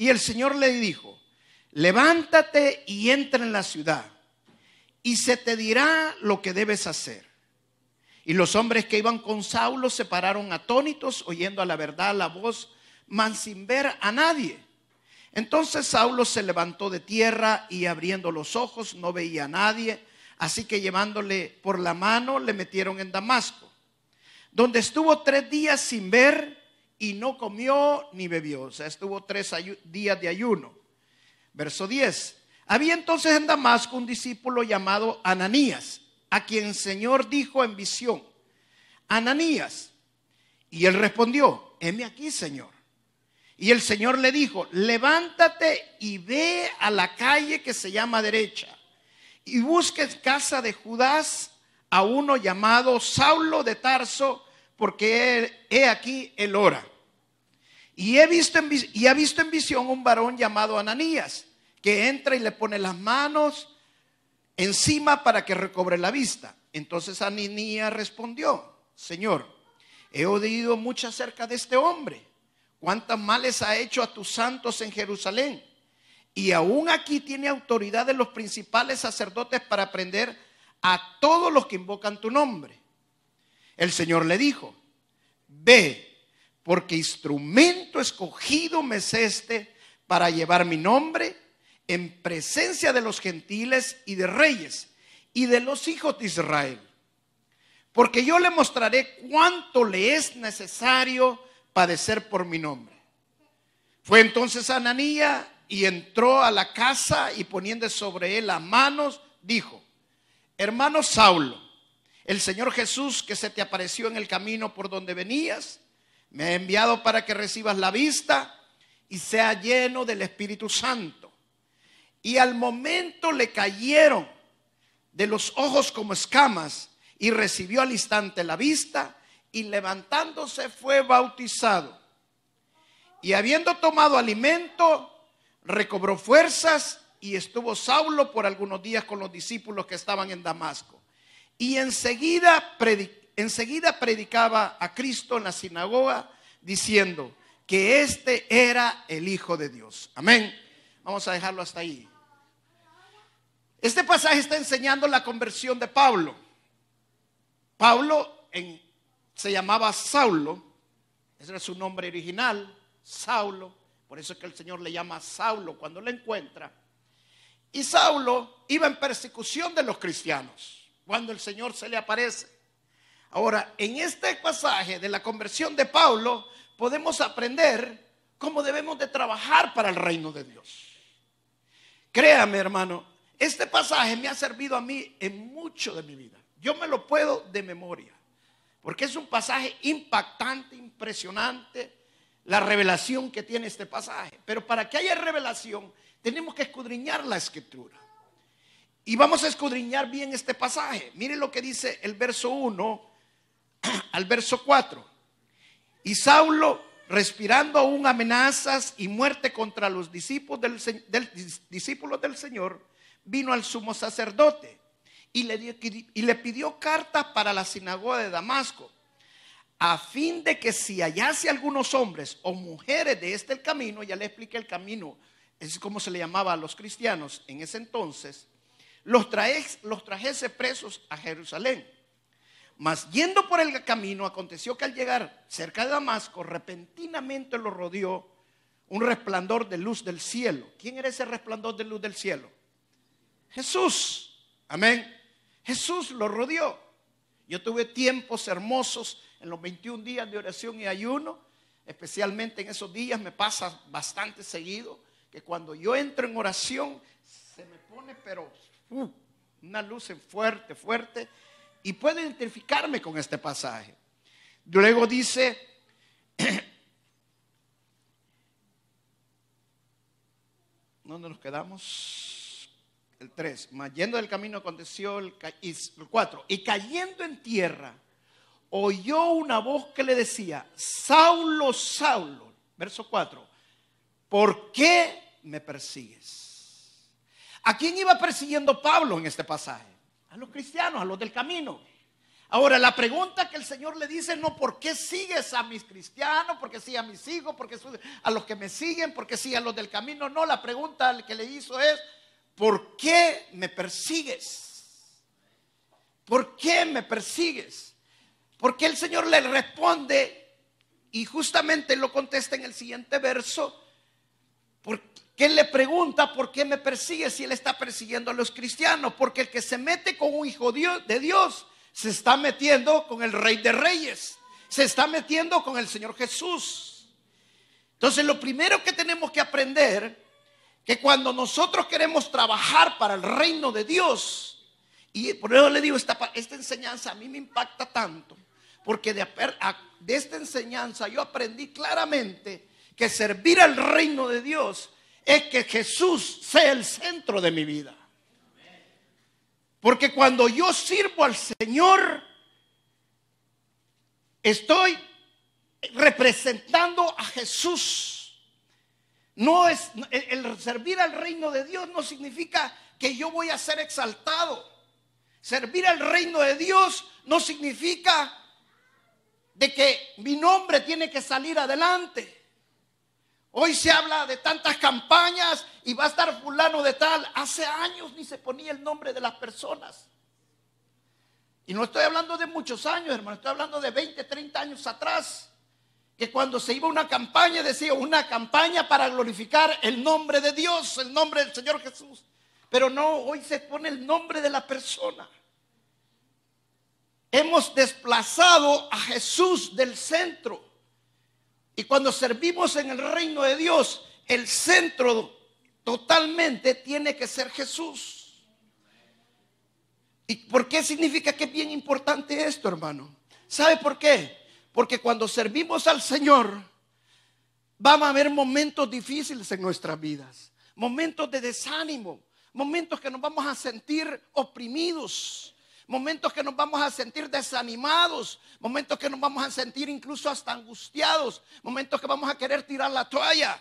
Y el Señor le dijo, levántate y entra en la ciudad y se te dirá lo que debes hacer. Y los hombres que iban con Saulo se pararon atónitos, oyendo a la verdad la voz, mas sin ver a nadie. Entonces Saulo se levantó de tierra y abriendo los ojos no veía a nadie, así que llevándole por la mano le metieron en Damasco, donde estuvo tres días sin ver y no comió ni bebió. O sea, estuvo tres días de ayuno. Verso 10. Había entonces en Damasco un discípulo llamado Ananías, a quien el Señor dijo en visión, Ananías. Y él respondió, heme aquí, Señor. Y el Señor le dijo, levántate y ve a la calle que se llama derecha y busques casa de Judas a uno llamado Saulo de Tarso, porque he aquí el hora. Y, he visto en, y ha visto en visión un varón llamado Ananías, que entra y le pone las manos encima para que recobre la vista. Entonces Ananías respondió, Señor, he oído mucho acerca de este hombre, cuántas males ha hecho a tus santos en Jerusalén. Y aún aquí tiene autoridad de los principales sacerdotes para prender a todos los que invocan tu nombre. El Señor le dijo, ve porque instrumento escogido me es este para llevar mi nombre en presencia de los gentiles y de reyes y de los hijos de Israel. Porque yo le mostraré cuánto le es necesario padecer por mi nombre. Fue entonces Ananía y entró a la casa y poniendo sobre él las manos, dijo, hermano Saulo, el Señor Jesús que se te apareció en el camino por donde venías, me ha enviado para que recibas la vista y sea lleno del Espíritu Santo. Y al momento le cayeron de los ojos como escamas y recibió al instante la vista y levantándose fue bautizado. Y habiendo tomado alimento, recobró fuerzas y estuvo Saulo por algunos días con los discípulos que estaban en Damasco. Y enseguida predicó enseguida predicaba a Cristo en la sinagoga diciendo que este era el Hijo de Dios. Amén. Vamos a dejarlo hasta ahí. Este pasaje está enseñando la conversión de Pablo. Pablo se llamaba Saulo, ese era su nombre original, Saulo, por eso es que el Señor le llama Saulo cuando le encuentra. Y Saulo iba en persecución de los cristianos cuando el Señor se le aparece. Ahora, en este pasaje de la conversión de Pablo, podemos aprender cómo debemos de trabajar para el reino de Dios. Créame, hermano, este pasaje me ha servido a mí en mucho de mi vida. Yo me lo puedo de memoria, porque es un pasaje impactante, impresionante, la revelación que tiene este pasaje. Pero para que haya revelación, tenemos que escudriñar la escritura. Y vamos a escudriñar bien este pasaje. Mire lo que dice el verso 1 al verso 4. Y Saulo, respirando aún amenazas y muerte contra los discípulos del, del, del Señor, vino al sumo sacerdote y le, pidió cartas para la sinagoga de Damasco, a fin de que si hallase algunos hombres o mujeres de este camino, ya le expliqué el camino, es como se le llamaba a los cristianos en ese entonces, los, los trajese presos a Jerusalén. Mas yendo por el camino, aconteció que al llegar cerca de Damasco, repentinamente lo rodeó un resplandor de luz del cielo. ¿Quién era ese resplandor de luz del cielo? Jesús. Amén. Jesús lo rodeó. Yo tuve tiempos hermosos en los 21 días de oración y ayuno. Especialmente en esos días me pasa bastante seguido que cuando yo entro en oración se me pone pero uh, una luz fuerte, fuerte y puedo identificarme con este pasaje. Luego dice, ¿Dónde nos quedamos? El 3. Mas yendo del camino aconteció el 4. Y cayendo en tierra, oyó una voz que le decía, Saulo, Saulo. Verso 4. ¿Por qué me persigues? ¿A quién iba persiguiendo Pablo en este pasaje? A los cristianos, a los del camino. Ahora, la pregunta que el Señor le dice no por qué sigues a mis cristianos, porque sigue a mis hijos, porque a los que me siguen, porque sigue a los del camino. No, la pregunta que le hizo es, ¿por qué me persigues? ¿Por qué me persigues? Porque el Señor le responde y justamente lo contesta en el siguiente verso, porque él le pregunta por qué me persigue si él está persiguiendo a los cristianos, porque el que se mete con un hijo de Dios se está metiendo con el rey de reyes, se está metiendo con el Señor Jesús. Entonces lo primero que tenemos que aprender, que cuando nosotros queremos trabajar para el reino de Dios, y por eso le digo, esta, esta enseñanza a mí me impacta tanto, porque de, de esta enseñanza yo aprendí claramente que servir al reino de Dios es que Jesús sea el centro de mi vida. Porque cuando yo sirvo al Señor, estoy representando a Jesús. No es el servir al reino de Dios no significa que yo voy a ser exaltado. Servir al reino de Dios no significa de que mi nombre tiene que salir adelante. Hoy se habla de tantas campañas y va a estar fulano de tal. Hace años ni se ponía el nombre de las personas. Y no estoy hablando de muchos años, hermano, estoy hablando de 20, 30 años atrás. Que cuando se iba una campaña decía una campaña para glorificar el nombre de Dios, el nombre del Señor Jesús. Pero no, hoy se pone el nombre de la persona. Hemos desplazado a Jesús del centro. Y cuando servimos en el reino de Dios, el centro totalmente tiene que ser Jesús. ¿Y por qué significa que es bien importante esto, hermano? ¿Sabe por qué? Porque cuando servimos al Señor, vamos a haber momentos difíciles en nuestras vidas, momentos de desánimo, momentos que nos vamos a sentir oprimidos, momentos que nos vamos a sentir desanimados, momentos que nos vamos a sentir incluso hasta angustiados, momentos que vamos a querer tirar la toalla.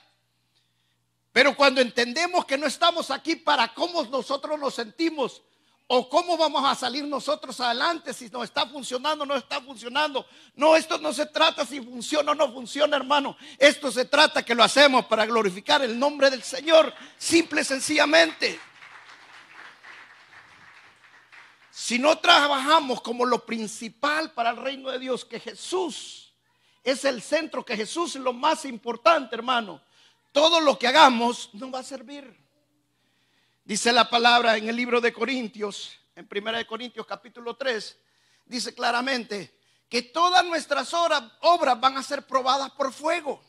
Pero cuando entendemos que no estamos aquí para cómo nosotros nos sentimos o cómo vamos a salir nosotros adelante si no está funcionando o no está funcionando. No, esto no se trata si funciona o no funciona, hermano. Esto se trata que lo hacemos para glorificar el nombre del Señor, simple y sencillamente. Si no trabajamos como lo principal para el reino de Dios, que Jesús es el centro, que Jesús es lo más importante, hermano, todo lo que hagamos no va a servir. Dice la palabra en el libro de Corintios, en 1 Corintios capítulo 3, dice claramente que todas nuestras obras van a ser probadas por fuego.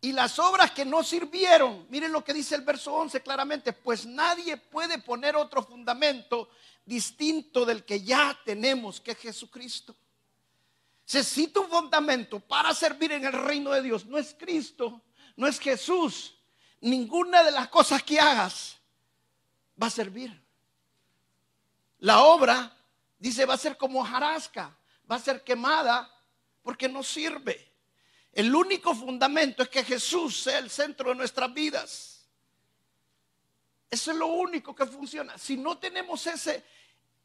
Y las obras que no sirvieron, miren lo que dice el verso 11 claramente, pues nadie puede poner otro fundamento distinto del que ya tenemos, que es Jesucristo. Necesita un fundamento para servir en el reino de Dios. No es Cristo, no es Jesús. Ninguna de las cosas que hagas va a servir. La obra, dice, va a ser como jarasca, va a ser quemada porque no sirve. El único fundamento es que Jesús sea el centro de nuestras vidas. Eso es lo único que funciona. Si no tenemos ese,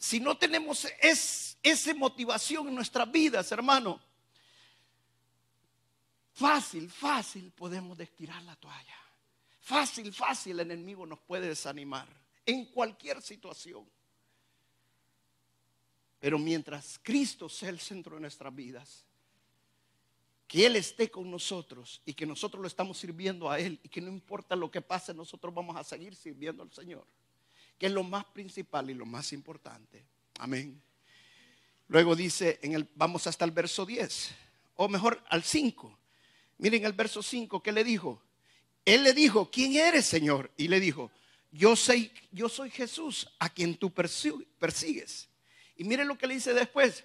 si no tenemos es, esa motivación en nuestras vidas, hermano, fácil, fácil podemos destirar la toalla. Fácil, fácil el enemigo nos puede desanimar en cualquier situación. Pero mientras Cristo sea el centro de nuestras vidas, que Él esté con nosotros y que nosotros lo estamos sirviendo a Él y que no importa lo que pase, nosotros vamos a seguir sirviendo al Señor, es lo más principal y lo más importante. Amén. Luego dice, en el, vamos hasta el verso 10, o mejor al 5. Miren el verso 5, ¿qué le dijo? Él le dijo, ¿quién eres, Señor? Y le dijo, yo soy, yo soy Jesús a quien tú persigues. Y miren lo que le dice después,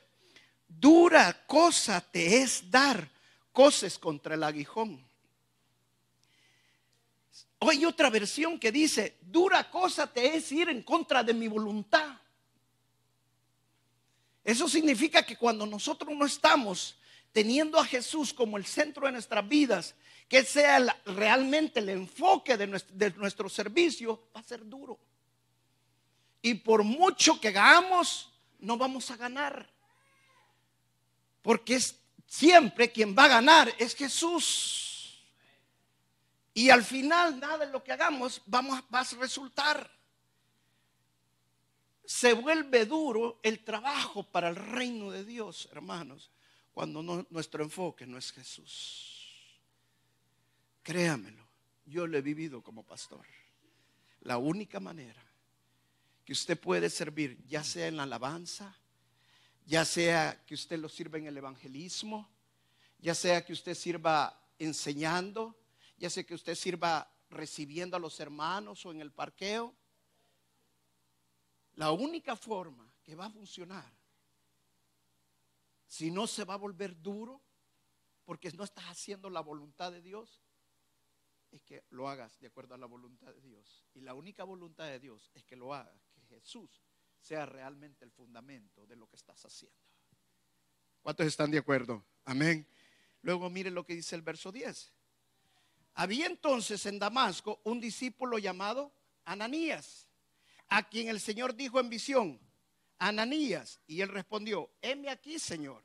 dura cosa te es dar coces contra el aguijón. Hay otra versión que dice, dura cosa te es ir en contra de mi voluntad. Eso significa que cuando nosotros no estamos teniendo a Jesús como el centro de nuestras vidas, que sea realmente el enfoque de nuestro, servicio, va a ser duro. Y por mucho que hagamos, no vamos a ganar. Porque es siempre quien va a ganar es Jesús. Y al final nada de lo que hagamos vamos, va a resultar. Se vuelve duro el trabajo para el reino de Dios, hermanos, cuando nuestro enfoque no es Jesús. Créamelo, yo lo he vivido como pastor. La única manera que usted puede servir, ya sea en la alabanza, ya sea que usted lo sirva en el evangelismo, ya sea que usted sirva enseñando, ya sea que usted sirva recibiendo a los hermanos o en el parqueo. La única forma que va a funcionar, si no se va a volver duro, porque no estás haciendo la voluntad de Dios, es que lo hagas de acuerdo a la voluntad de Dios. Y la única voluntad de Dios es que lo hagas, que Jesús sea realmente el fundamento de lo que estás haciendo. ¿Cuántos están de acuerdo? Amén. Luego mire lo que dice el verso 10. Había entonces en Damasco un discípulo llamado Ananías, a quien el Señor dijo en visión, Ananías, y él respondió, heme aquí, Señor.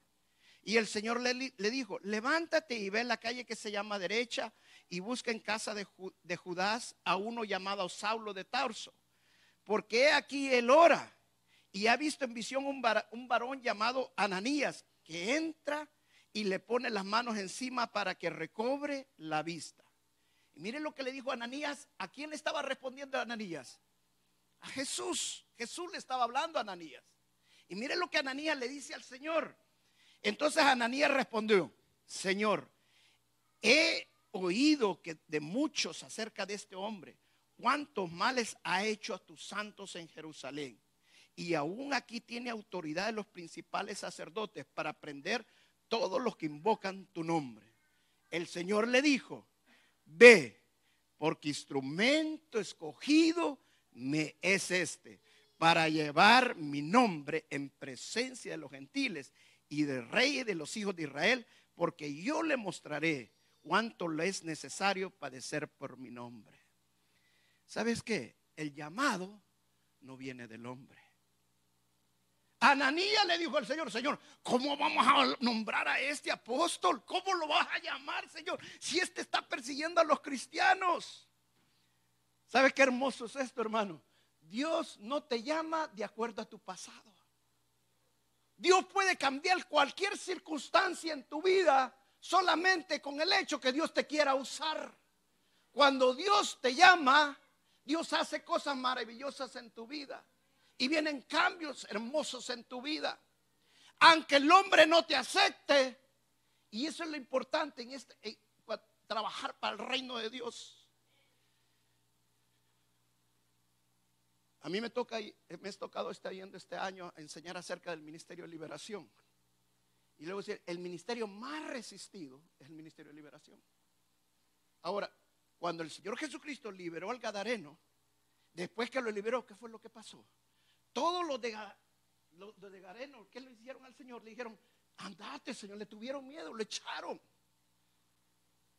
Y el Señor le, dijo, levántate y ve en la calle que se llama derecha y busca en casa de, de Judas a uno llamado Saulo de Tarso, porque aquí él ora y ha visto en visión un, un varón llamado Ananías que entra y le pone las manos encima para que recobre la vista. Y miren lo que le dijo Ananías. ¿A quién le estaba respondiendo Ananías? A Jesús. Jesús le estaba hablando a Ananías. Y miren lo que Ananías le dice al Señor. Entonces Ananías respondió, Señor, he oído que de muchos acerca de este hombre, cuántos males ha hecho a tus santos en Jerusalén. Y aún aquí tiene autoridad de los principales sacerdotes para prender todos los que invocan tu nombre. El Señor le dijo, ve, porque instrumento escogido me es este, para llevar mi nombre en presencia de los gentiles y de reyes de los hijos de Israel, porque yo le mostraré cuánto le es necesario padecer por mi nombre. ¿Sabes qué? El llamado no viene del hombre. Ananías le dijo al Señor, Señor, ¿cómo vamos a nombrar a este apóstol? ¿Cómo lo vas a llamar, Señor? Si este está persiguiendo a los cristianos. ¿Sabes qué hermoso es esto, hermano? Dios no te llama de acuerdo a tu pasado. Dios puede cambiar cualquier circunstancia en tu vida solamente con el hecho que Dios te quiera usar. Cuando Dios te llama, Dios hace cosas maravillosas en tu vida y vienen cambios hermosos en tu vida. Aunque el hombre no te acepte, y eso es lo importante en este trabajar para el reino de Dios. A mí me toca me ha tocado este, este año enseñar acerca del ministerio de liberación. Y luego decir, el ministerio más resistido es el ministerio de liberación. Ahora, cuando el Señor Jesucristo liberó al Gadareno, después que lo liberó, ¿qué fue lo que pasó? Todos los de, los de Gadareno, ¿qué le hicieron al Señor? Le dijeron, andate, Señor, le tuvieron miedo, le echaron.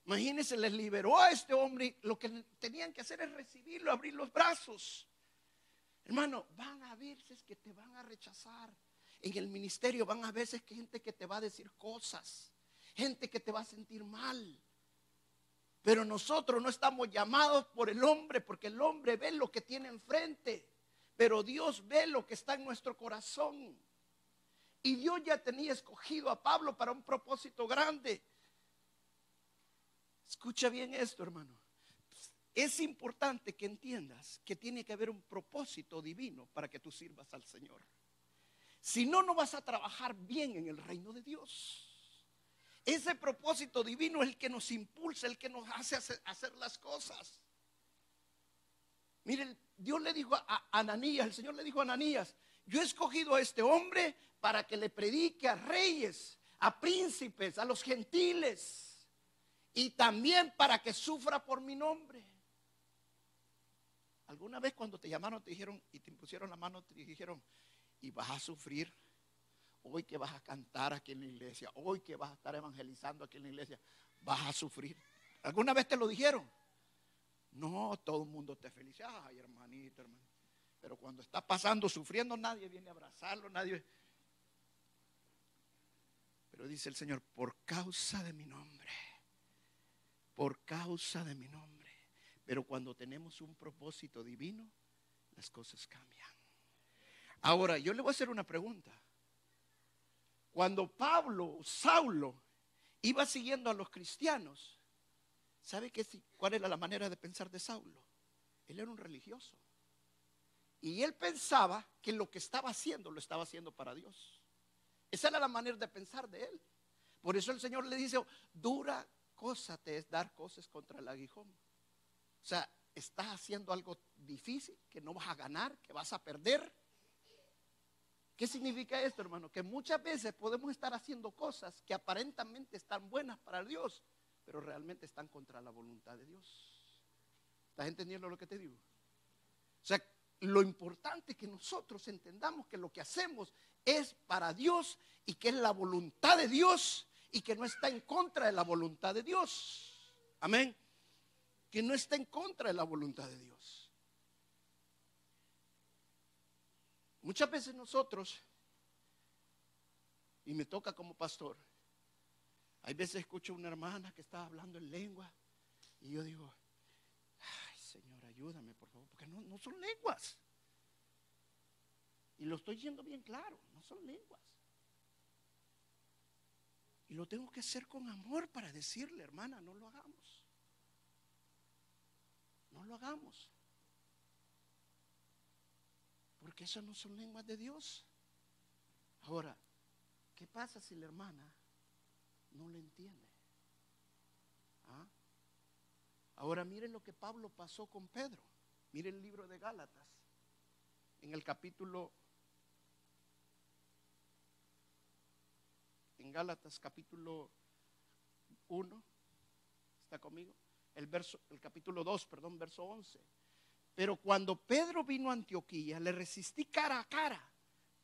Imagínense, les liberó a este hombre. Lo que tenían que hacer es recibirlo, abrir los brazos. Hermano, van a veces que te van a rechazar. En el ministerio van a veces que gente que te va a decir cosas, gente que te va a sentir mal. Pero nosotros no estamos llamados por el hombre, porque el hombre ve lo que tiene enfrente, pero Dios ve lo que está en nuestro corazón. Y Dios ya tenía escogido a Pablo para un propósito grande. Escucha bien esto, hermano. Es importante que entiendas que tiene que haber un propósito divino para que tú sirvas al Señor. Si no, no vas a trabajar bien en el reino de Dios. Ese propósito divino es el que nos impulsa, el que nos hace hacer, las cosas. Miren, Dios le dijo a Ananías, el Señor le dijo a Ananías, yo he escogido a este hombre para que le predique a reyes, a príncipes, a los gentiles y también para que sufra por mi nombre. ¿Alguna vez cuando te llamaron te dijeron y te impusieron la mano te dijeron y vas a sufrir? Hoy que vas a cantar aquí en la iglesia, hoy que vas a estar evangelizando aquí en la iglesia, vas a sufrir. ¿Alguna vez te lo dijeron? No, todo el mundo te felicita. Ay, hermanito, hermano. Pero cuando está pasando, sufriendo, nadie viene a abrazarlo, nadie. Pero dice el Señor, por causa de mi nombre, por causa de mi nombre. Pero cuando tenemos un propósito divino, las cosas cambian. Ahora, yo le voy a hacer una pregunta. Cuando Pablo, Saulo, iba siguiendo a los cristianos, ¿sabe qué, cuál era la manera de pensar de Saulo? Él era un religioso. Y él pensaba que lo que estaba haciendo lo estaba haciendo para Dios. Esa era la manera de pensar de él. Por eso el Señor le dice, dura cosa te es dar cosas contra el aguijón. O sea, estás haciendo algo difícil, que no vas a ganar, que vas a perder. ¿Qué significa esto, hermano? Que muchas veces podemos estar haciendo cosas que aparentemente están buenas para Dios, pero realmente están contra la voluntad de Dios. ¿Estás entendiendo lo que te digo? O sea, lo importante es que nosotros entendamos que lo que hacemos es para Dios y que es la voluntad de Dios y que no está en contra de la voluntad de Dios. Amén. Que no está en contra de la voluntad de Dios. Muchas veces nosotros, y me toca como pastor, hay veces escucho a una hermana que está hablando en lengua y yo digo, Señor, ayúdame, por favor, porque no, no son lenguas. Y lo estoy diciendo bien claro, no son lenguas. Y lo tengo que hacer con amor para decirle, hermana, no lo hagamos. No lo hagamos. Porque esas no son lenguas de Dios. Ahora, ¿qué pasa si la hermana no le entiende? ¿Ah? Ahora miren lo que Pablo pasó con Pedro. Miren el libro de Gálatas. En el capítulo en Gálatas capítulo 1 ¿Está conmigo? El verso el capítulo 2, perdón, verso 11. Pero cuando Pedro vino a Antioquía, le resistí cara a cara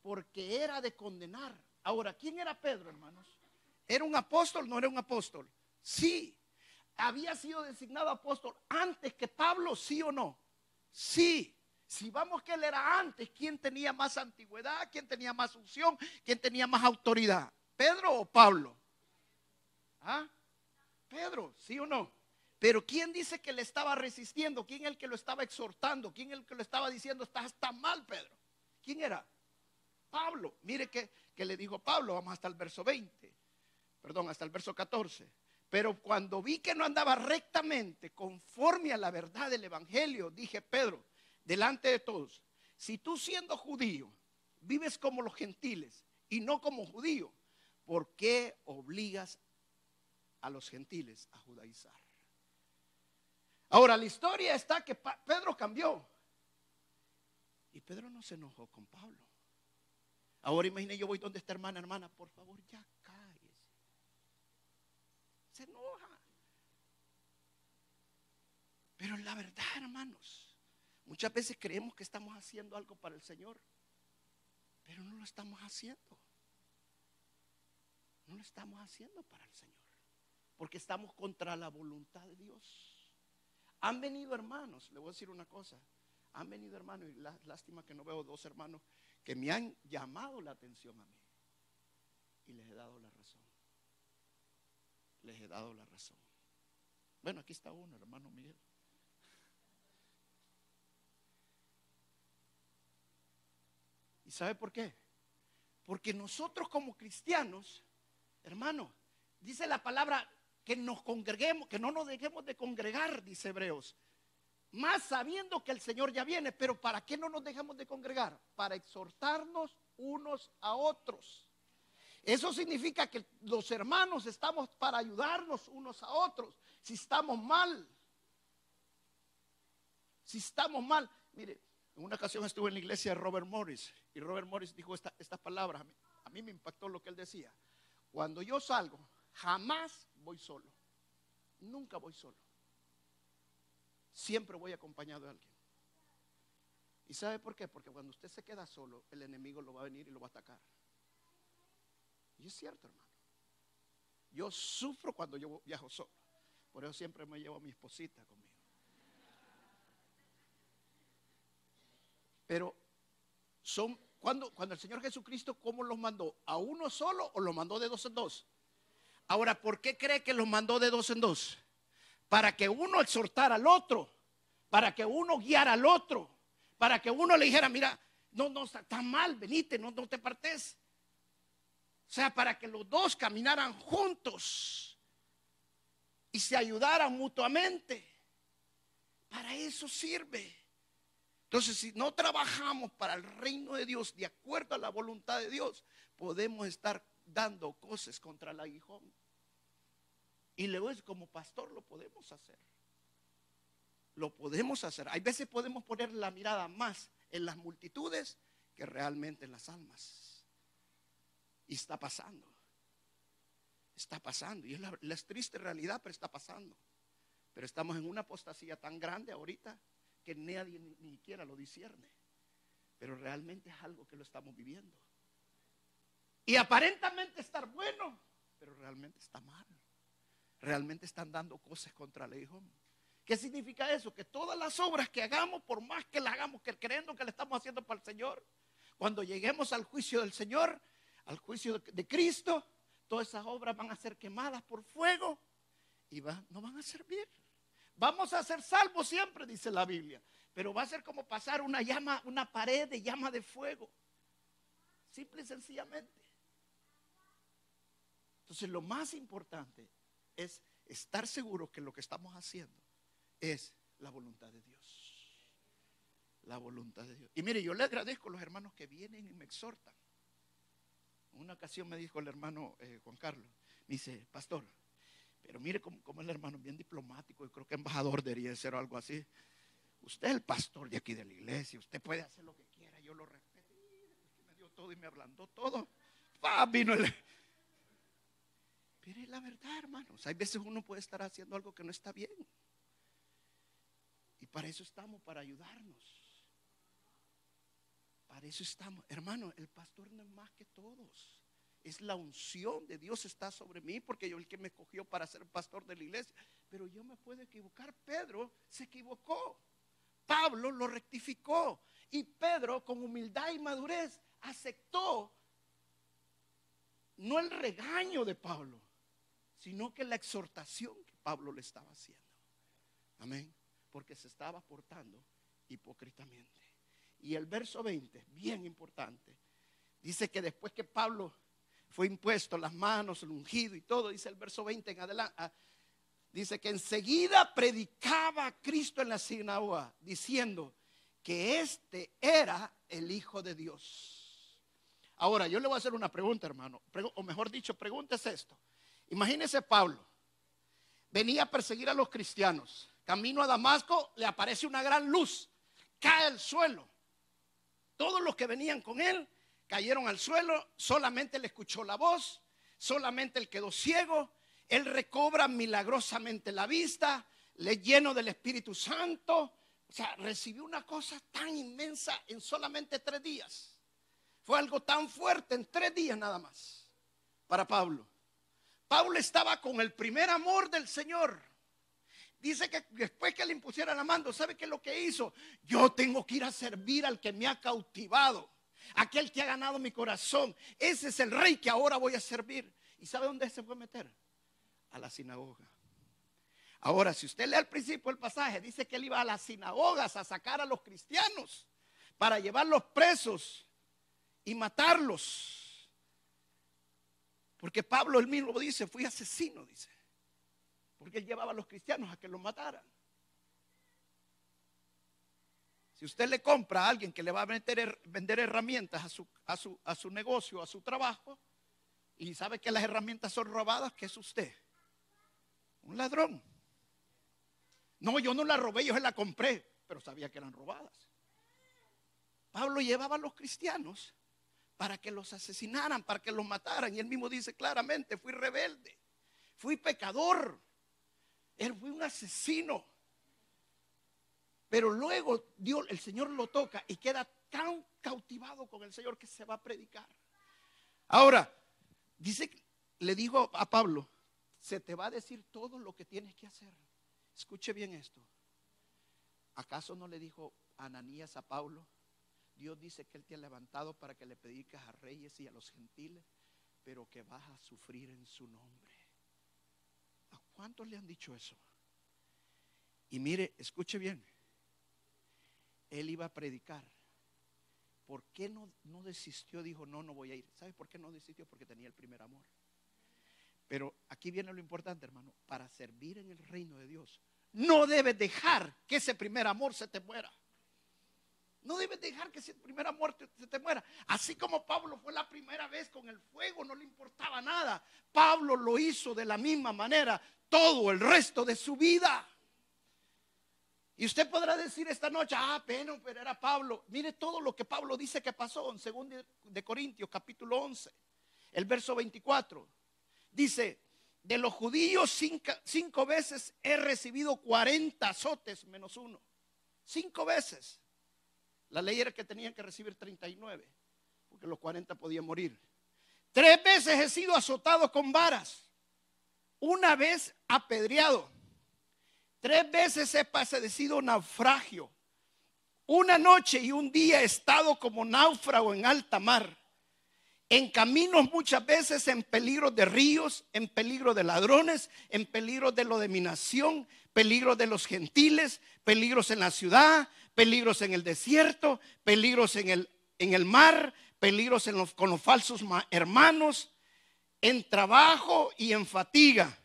porque era de condenar. Ahora, ¿quién era Pedro, hermanos? ¿Era un apóstol? ¿No era un apóstol? Sí, había sido designado apóstol antes que Pablo, sí o no? Sí. Si vamos que él era antes, ¿quién tenía más antigüedad? ¿Quién tenía más unción? ¿Quién tenía más autoridad? ¿Pedro o Pablo? ¿Ah? Pedro, ¿sí o no? Pero ¿quién dice que le estaba resistiendo? ¿Quién es el que lo estaba exhortando? ¿Quién es el que lo estaba diciendo, estás tan mal, Pedro? ¿Quién era? Pablo. Mire que, que le dijo Pablo, vamos hasta el verso 20, perdón, hasta el verso 14. Pero cuando vi que no andaba rectamente conforme a la verdad del Evangelio, dije, Pedro, delante de todos, si tú siendo judío vives como los gentiles y no como judío, ¿por qué obligas a los gentiles a judaizar? Ahora, la historia está que Pedro cambió. Y Pedro no se enojó con Pablo. Ahora imagine yo voy donde esta hermana, hermana, por favor, ya se enoja. Pero la verdad, hermanos, muchas veces creemos que estamos haciendo algo para el Señor, pero no lo estamos haciendo. No lo estamos haciendo para el Señor, porque estamos contra la voluntad de Dios. Han venido hermanos, le voy a decir una cosa, han venido hermanos, y lástima que no veo dos hermanos que me han llamado la atención a mí y les he dado la razón les he dado la razón. Bueno, aquí está uno, hermano Miguel. ¿Y sabe por qué? Porque nosotros como cristianos, hermano, dice la palabra que nos congreguemos, que no nos dejemos de congregar, dice Hebreos. Más sabiendo que el Señor ya viene, pero ¿para qué no nos dejamos de congregar? Para exhortarnos unos a otros. Eso significa que los hermanos estamos para ayudarnos unos a otros. Si estamos mal, si estamos mal, mire, en una ocasión estuve en la iglesia de Robert Morris y Robert Morris dijo estas palabras. A mí me impactó lo que él decía. Cuando yo salgo, jamás voy solo. Nunca voy solo. Siempre voy acompañado de alguien. ¿Y sabe por qué? Porque cuando usted se queda solo, el enemigo lo va a venir y lo va a atacar. Y es cierto, hermano. Yo sufro cuando yo viajo solo. Por eso siempre me llevo a mi esposita conmigo. Pero son cuando, cuando el Señor Jesucristo, ¿cómo los mandó? ¿A uno solo o los mandó de dos en dos? Ahora, ¿por qué cree que los mandó de dos en dos? Para que uno exhortara al otro, para que uno guiara al otro, para que uno le dijera, mira, no, no, está mal, venite, no, no te partes. O sea, para que los dos caminaran juntos y se ayudaran mutuamente. Para eso sirve. Entonces, si no trabajamos para el reino de Dios de acuerdo a la voluntad de Dios, podemos estar dando cosas contra el aguijón. Y luego es como pastor lo podemos hacer. Lo podemos hacer. Hay veces podemos poner la mirada más en las multitudes que realmente en las almas. Y está pasando. Está pasando. Y es la, triste realidad, pero está pasando. Pero estamos en una apostasía tan grande ahorita que nadie ni, ni siquiera lo discierne. Pero realmente es algo que lo estamos viviendo. Y aparentemente estar bueno, pero realmente está mal. Realmente están dando cosas contra el hijo. ¿Qué significa eso? Que todas las obras que hagamos, por más que las hagamos, que creyendo que le estamos haciendo para el Señor, cuando lleguemos al juicio del Señor, al juicio de Cristo, todas esas obras van a ser quemadas por fuego y no van a servir. Vamos a ser salvos siempre, dice la Biblia, pero va a ser como pasar una llama, una pared de llama de fuego. Simple y sencillamente. Entonces lo más importante es estar seguro que lo que estamos haciendo es la voluntad de Dios. La voluntad de Dios. Y mire, yo le agradezco a los hermanos que vienen y me exhortan. Una ocasión me dijo el hermano eh, Juan Carlos, me dice, pastor, pero mire cómo, es el hermano, bien diplomático, yo creo que embajador debería ser o algo así. Usted es el pastor de aquí de la iglesia, usted puede hacer lo que quiera, yo lo respeto. Me dio todo y me ablandó todo. ¡Pah! Vino el... Pero es la verdad, hermanos. Hay veces uno puede estar haciendo algo que no está bien. Y para eso estamos, para ayudarnos. Para eso estamos. Hermano, el pastor no es más que todos. Es la unción de Dios está sobre mí porque yo el que me escogió para ser pastor de la iglesia. Pero yo me puedo equivocar. Pedro se equivocó. Pablo lo rectificó. Y Pedro con humildad y madurez aceptó no el regaño de Pablo, sino que la exhortación que Pablo le estaba haciendo. Amén. Porque se estaba portando hipócritamente. Y el verso 20, bien importante, dice que después que Pablo fue impuesto las manos, el ungido y todo, dice el verso 20 en adelante, ah, dice que enseguida predicaba a Cristo en la sinagoga, diciendo que este era el Hijo de Dios. Ahora, yo le voy a hacer una pregunta, hermano, o mejor dicho, pregúntese esto. Imagínese Pablo, venía a perseguir a los cristianos, camino a Damasco, le aparece una gran luz, cae al suelo, todos los que venían con él cayeron al suelo, solamente le escuchó la voz, solamente él quedó ciego, él recobra milagrosamente la vista, le lleno del Espíritu Santo, o sea, recibió una cosa tan inmensa en solamente tres días. Fue algo tan fuerte en tres días nada más para Pablo. Pablo estaba con el primer amor del Señor. Dice que después que le impusiera la mando, ¿sabe qué es lo que hizo? Yo tengo que ir a servir al que me ha cautivado, aquel que ha ganado mi corazón. Ese es el rey que ahora voy a servir. ¿Y sabe dónde se fue a meter? A la sinagoga. Ahora, si usted lee al principio el pasaje, dice que él iba a las sinagogas a sacar a los cristianos para llevarlos presos y matarlos. Porque Pablo él mismo dice, fui asesino, dice. Porque él llevaba a los cristianos a que los mataran. Si usted le compra a alguien que le va a vender herramientas a su, a, su, negocio, a su trabajo, y sabe que las herramientas son robadas, ¿qué es usted? Un ladrón. No, yo no la robé, yo se la compré, pero sabía que eran robadas. Pablo llevaba a los cristianos para que los asesinaran, para que los mataran. Y él mismo dice claramente, fui rebelde, fui pecador. Él fue un asesino. Pero luego Dios, el Señor lo toca y queda tan cautivado con el Señor que se va a predicar. Ahora, dice, le digo a Pablo, se te va a decir todo lo que tienes que hacer. Escuche bien esto. ¿Acaso no le dijo Ananías a Pablo? Dios dice que Él te ha levantado para que le prediques a reyes y a los gentiles, pero que vas a sufrir en su nombre. ¿A cuántos le han dicho eso? Y mire, escuche bien. Él iba a predicar. ¿Por qué no, no desistió? Dijo, no, no voy a ir. ¿Sabe por qué no desistió? Porque tenía el primer amor. Pero aquí viene lo importante, hermano. Para servir en el reino de Dios, no debes dejar que ese primer amor se te muera. No debes dejar que ese primer amor se te muera. Así como Pablo fue la primera vez con el fuego, no le importaba nada. Pablo lo hizo de la misma manera todo el resto de su vida. Y usted podrá decir esta noche, ah, pero, pero era Pablo. Mire todo lo que Pablo dice que pasó en 2 de Corintios, capítulo 11, el verso 24. Dice, de los judíos cinco, veces he recibido 40 azotes menos uno. Cinco veces. La ley era que tenían que recibir 39, porque los 40 podían morir. Tres veces he sido azotado con varas. Una vez apedreado Tres veces he padecido naufragio. Una noche y un día he estado como náufrago en alta mar. En caminos muchas veces en peligro de ríos, en peligro de ladrones, en peligro de lo de mi nación, peligro de los gentiles, peligros en la ciudad, peligros en el desierto, peligros en el, en el mar, peligros en los, con los falsos hermanos, en trabajo y en fatiga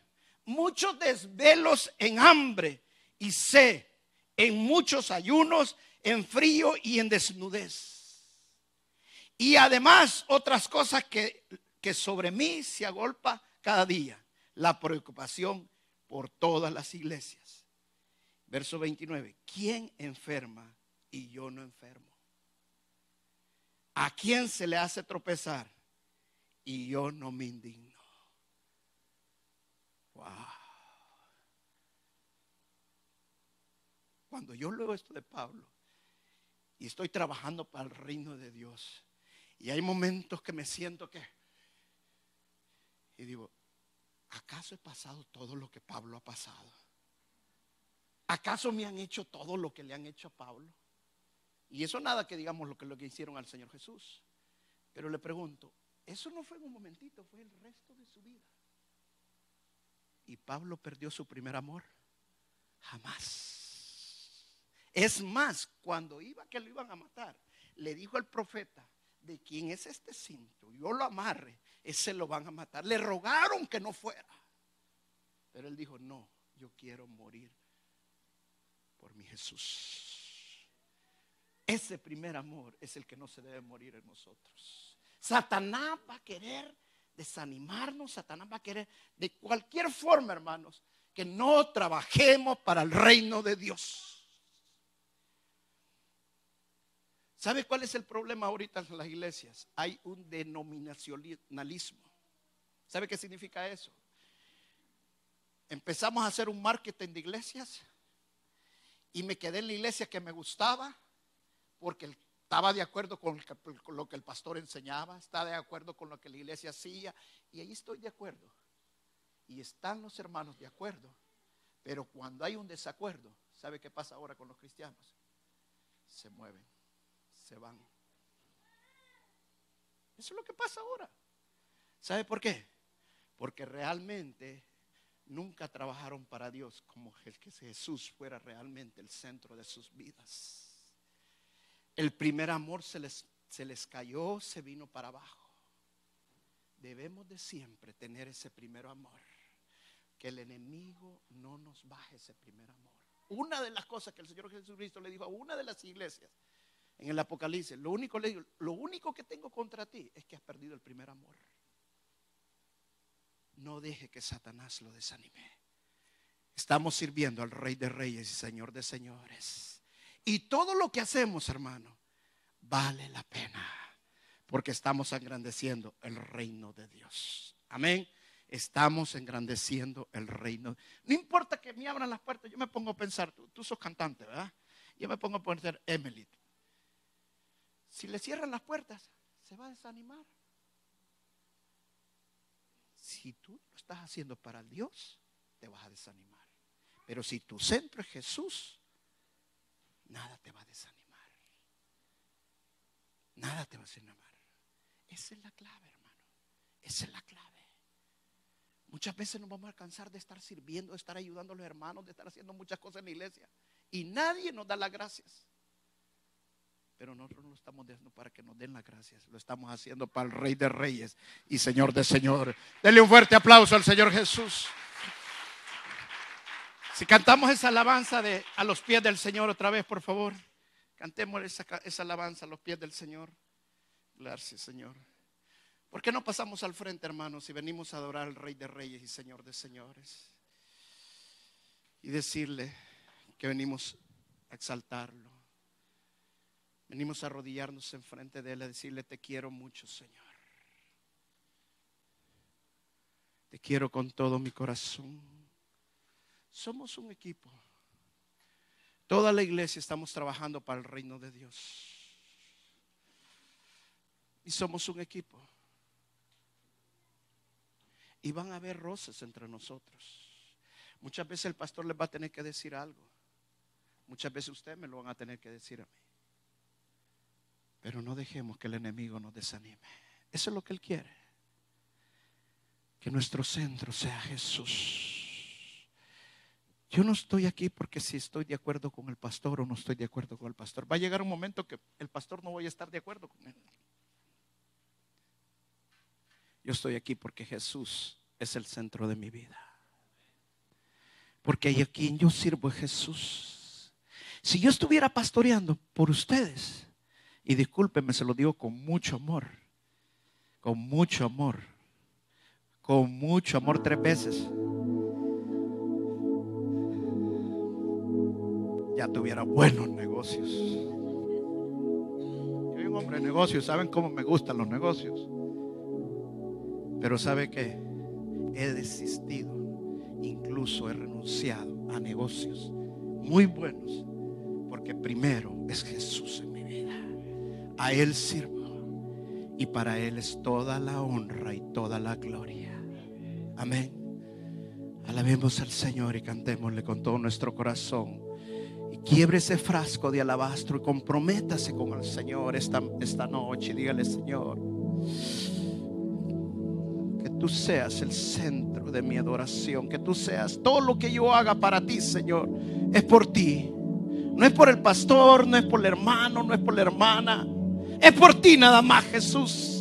muchos desvelos en hambre y sed, en muchos ayunos, en frío y en desnudez. Y además otras cosas que, que sobre mí se agolpa cada día, la preocupación por todas las iglesias. Verso 29, ¿quién enferma y yo no enfermo? ¿A quién se le hace tropezar y yo no me indigno? Cuando yo leo esto de Pablo y estoy trabajando para el reino de Dios, y hay momentos que me siento que, y digo, ¿acaso he pasado todo lo que Pablo ha pasado? ¿Acaso me han hecho todo lo que le han hecho a Pablo? Y eso nada que digamos lo que, lo que hicieron al Señor Jesús. Pero le pregunto, eso no fue en un momentito, fue el resto de su vida. ¿Y Pablo perdió su primer amor? Jamás. Es más, cuando iba que lo iban a matar, le dijo al profeta, de quién es este cinto, yo lo amarre, ese lo van a matar. Le rogaron que no fuera. Pero él dijo, no, yo quiero morir por mi Jesús. Ese primer amor es el que no se debe morir en nosotros. Satanás va a querer desanimarnos, Satanás va a querer de cualquier forma, hermanos, que no trabajemos para el reino de Dios. ¿Sabe cuál es el problema ahorita en las iglesias? Hay un denominacionalismo. ¿Sabe qué significa eso? Empezamos a hacer un marketing de iglesias y me quedé en la iglesia que me gustaba porque el estaba de acuerdo con, lo que el pastor enseñaba, estaba de acuerdo con lo que la iglesia hacía, y ahí estoy de acuerdo. Y están los hermanos de acuerdo, pero cuando hay un desacuerdo, ¿sabe qué pasa ahora con los cristianos? Se mueven, se van. Eso es lo que pasa ahora. ¿Sabe por qué? Porque realmente nunca trabajaron para Dios como el que Jesús fuera realmente el centro de sus vidas. El primer amor se les, se les cayó, se vino para abajo. Debemos de siempre tener ese primer amor. Que el enemigo no nos baje ese primer amor. Una de las cosas que el Señor Jesucristo le dijo a una de las iglesias en el Apocalipsis, lo único, le digo, lo único que tengo contra ti es que has perdido el primer amor. No deje que Satanás lo desanime. Estamos sirviendo al Rey de Reyes y Señor de Señores. Y todo lo que hacemos, hermano, vale la pena. Porque estamos engrandeciendo el reino de Dios. Amén. Estamos engrandeciendo el reino. No importa que me abran las puertas, yo me pongo a pensar, tú, sos cantante, ¿verdad? Yo me pongo a poner Emily. Si le cierran las puertas, se va a desanimar. Si tú lo estás haciendo para Dios, te vas a desanimar. Pero si tu centro es Jesús, nada te va a desanimar. Nada te va a desanimar. Esa es la clave, hermano. Esa es la clave. Muchas veces nos vamos a alcanzar de estar sirviendo, de estar ayudando a los hermanos, de estar haciendo muchas cosas en la iglesia. Y nadie nos da las gracias. Pero nosotros no lo estamos haciendo para que nos den las gracias. Lo estamos haciendo para el Rey de Reyes y Señor de Señor. Denle un fuerte aplauso al Señor Jesús. Si cantamos esa alabanza de a los pies del Señor otra vez, por favor. Cantemos esa, esa alabanza a los pies del Señor. Gracias, Señor. ¿Por qué no pasamos al frente, hermanos, y venimos a adorar al Rey de Reyes y Señor de Señores? Y decirle que venimos a exaltarlo. Venimos a arrodillarnos enfrente de Él, a decirle, te quiero mucho, Señor. Te quiero con todo mi corazón. Somos un equipo. Toda la iglesia estamos trabajando para el reino de Dios. Y somos un equipo. Y van a haber roces entre nosotros. Muchas veces el pastor les va a tener que decir algo. Muchas veces ustedes me lo van a tener que decir a mí. Pero no dejemos que el enemigo nos desanime. Eso es lo que Él quiere. Que nuestro centro sea Jesús. Yo no estoy aquí porque si estoy de acuerdo con el pastor o no estoy de acuerdo con el pastor. Va a llegar un momento que el pastor no voy a estar de acuerdo con él. Yo estoy aquí porque Jesús es el centro de mi vida. Porque a quien yo sirvo es Jesús. Si yo estuviera pastoreando por ustedes, y discúlpenme, se lo digo con mucho amor, con mucho amor, con mucho amor tres veces, ya tuviera buenos negocios. Yo soy un hombre de negocios, saben cómo me gustan los negocios. Pero sabe que he desistido, incluso he renunciado a negocios muy buenos, porque primero es Jesús en mi vida. A Él sirvo y para Él es toda la honra y toda la gloria. Amén. Alabemos al Señor y cantémosle con todo nuestro corazón. Quiebre ese frasco de alabastro y comprométase con el Señor esta, esta noche. Dígale, Señor tú seas el centro de mi adoración, que tú seas todo lo que yo haga para ti, Señor, es por ti. No es por el pastor, no es por el hermano, no es por la hermana. Es por ti nada más, Jesús.